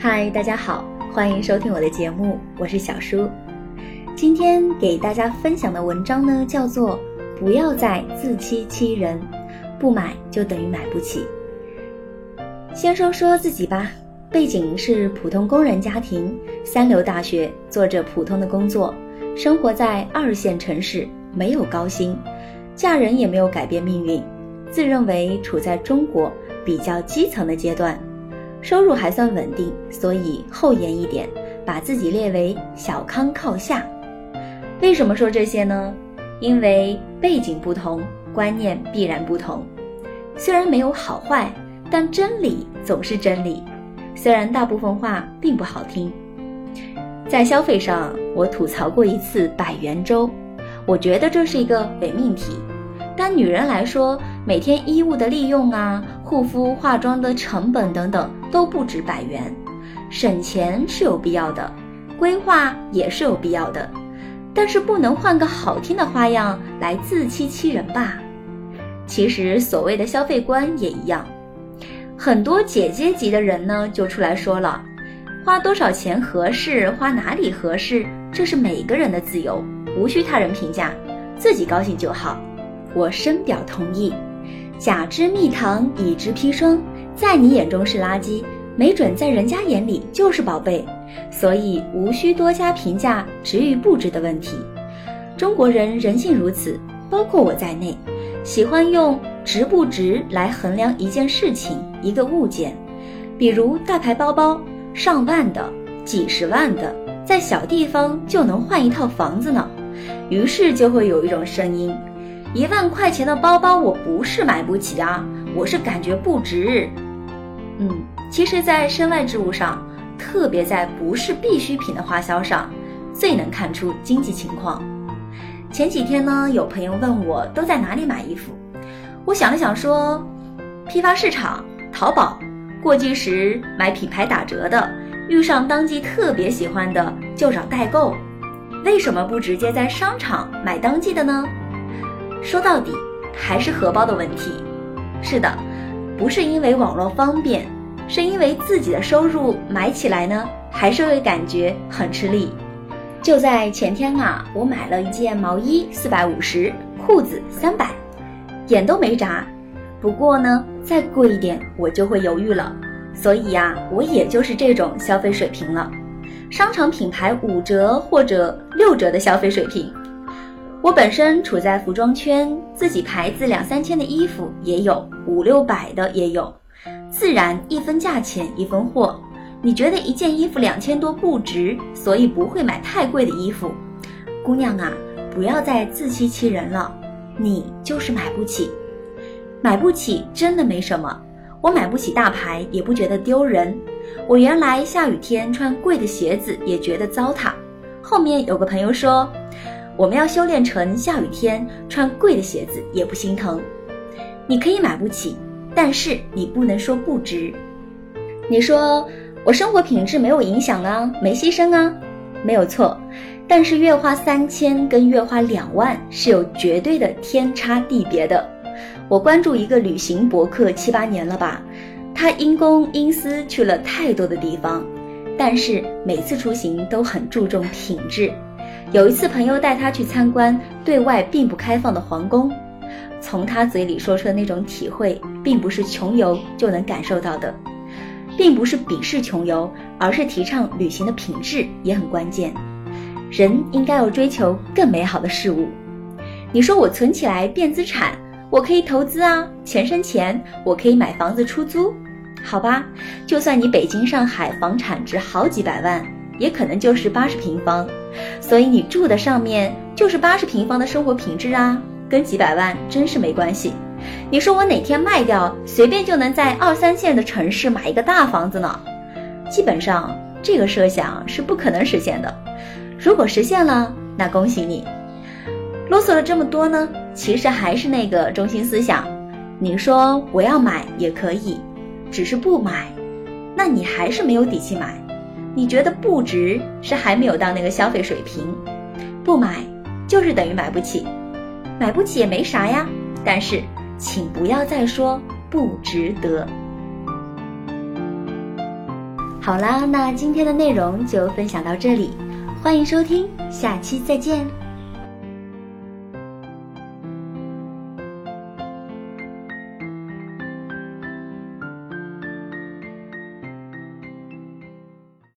嗨，大家好，欢迎收听我的节目，我是小叔。今天给大家分享的文章呢，叫做《不要再自欺欺人，不买就等于买不起》。先说说自己吧，背景是普通工人家庭，三流大学，做着普通的工作，生活在二线城市，没有高薪，嫁人也没有改变命运，自认为处在中国比较基层的阶段。收入还算稳定，所以厚颜一点，把自己列为小康靠下。为什么说这些呢？因为背景不同，观念必然不同。虽然没有好坏，但真理总是真理。虽然大部分话并不好听。在消费上，我吐槽过一次百元粥，我觉得这是一个伪命题。但女人来说，每天衣物的利用啊，护肤化妆的成本等等。都不止百元，省钱是有必要的，规划也是有必要的，但是不能换个好听的花样来自欺欺人吧？其实所谓的消费观也一样，很多姐姐级的人呢就出来说了，花多少钱合适，花哪里合适，这是每个人的自由，无需他人评价，自己高兴就好。我深表同意，假之蜜糖，乙之砒霜。在你眼中是垃圾，没准在人家眼里就是宝贝，所以无需多加评价值与不值的问题。中国人人性如此，包括我在内，喜欢用值不值来衡量一件事情、一个物件。比如大牌包包，上万的、几十万的，在小地方就能换一套房子呢。于是就会有一种声音：一万块钱的包包，我不是买不起啊，我是感觉不值。嗯，其实，在身外之物上，特别在不是必需品的花销上，最能看出经济情况。前几天呢，有朋友问我都在哪里买衣服，我想了想说，批发市场、淘宝，过季时买品牌打折的，遇上当季特别喜欢的就找代购。为什么不直接在商场买当季的呢？说到底，还是荷包的问题。是的。不是因为网络方便，是因为自己的收入买起来呢，还是会感觉很吃力。就在前天啊，我买了一件毛衣，四百五十，裤子三百，眼都没眨。不过呢，再贵一点我就会犹豫了。所以呀，我也就是这种消费水平了，商场品牌五折或者六折的消费水平。我本身处在服装圈，自己牌子两三千的衣服也有，五六百的也有，自然一分价钱一分货。你觉得一件衣服两千多不值，所以不会买太贵的衣服。姑娘啊，不要再自欺欺人了，你就是买不起，买不起真的没什么。我买不起大牌也不觉得丢人，我原来下雨天穿贵的鞋子也觉得糟蹋。后面有个朋友说。我们要修炼成下雨天穿贵的鞋子也不心疼。你可以买不起，但是你不能说不值。你说我生活品质没有影响啊，没牺牲啊，没有错。但是月花三千跟月花两万是有绝对的天差地别的。我关注一个旅行博客七八年了吧，他因公因私去了太多的地方，但是每次出行都很注重品质。有一次，朋友带他去参观对外并不开放的皇宫，从他嘴里说出的那种体会，并不是穷游就能感受到的，并不是鄙视穷游，而是提倡旅行的品质也很关键。人应该要追求更美好的事物。你说我存起来变资产，我可以投资啊，钱生钱，我可以买房子出租，好吧？就算你北京、上海房产值好几百万，也可能就是八十平方。所以你住的上面就是八十平方的生活品质啊，跟几百万真是没关系。你说我哪天卖掉，随便就能在二三线的城市买一个大房子呢？基本上这个设想是不可能实现的。如果实现了，那恭喜你。啰嗦了这么多呢，其实还是那个中心思想。你说我要买也可以，只是不买，那你还是没有底气买。你觉得不值，是还没有到那个消费水平，不买就是等于买不起，买不起也没啥呀。但是，请不要再说不值得。好啦，那今天的内容就分享到这里，欢迎收听，下期再见。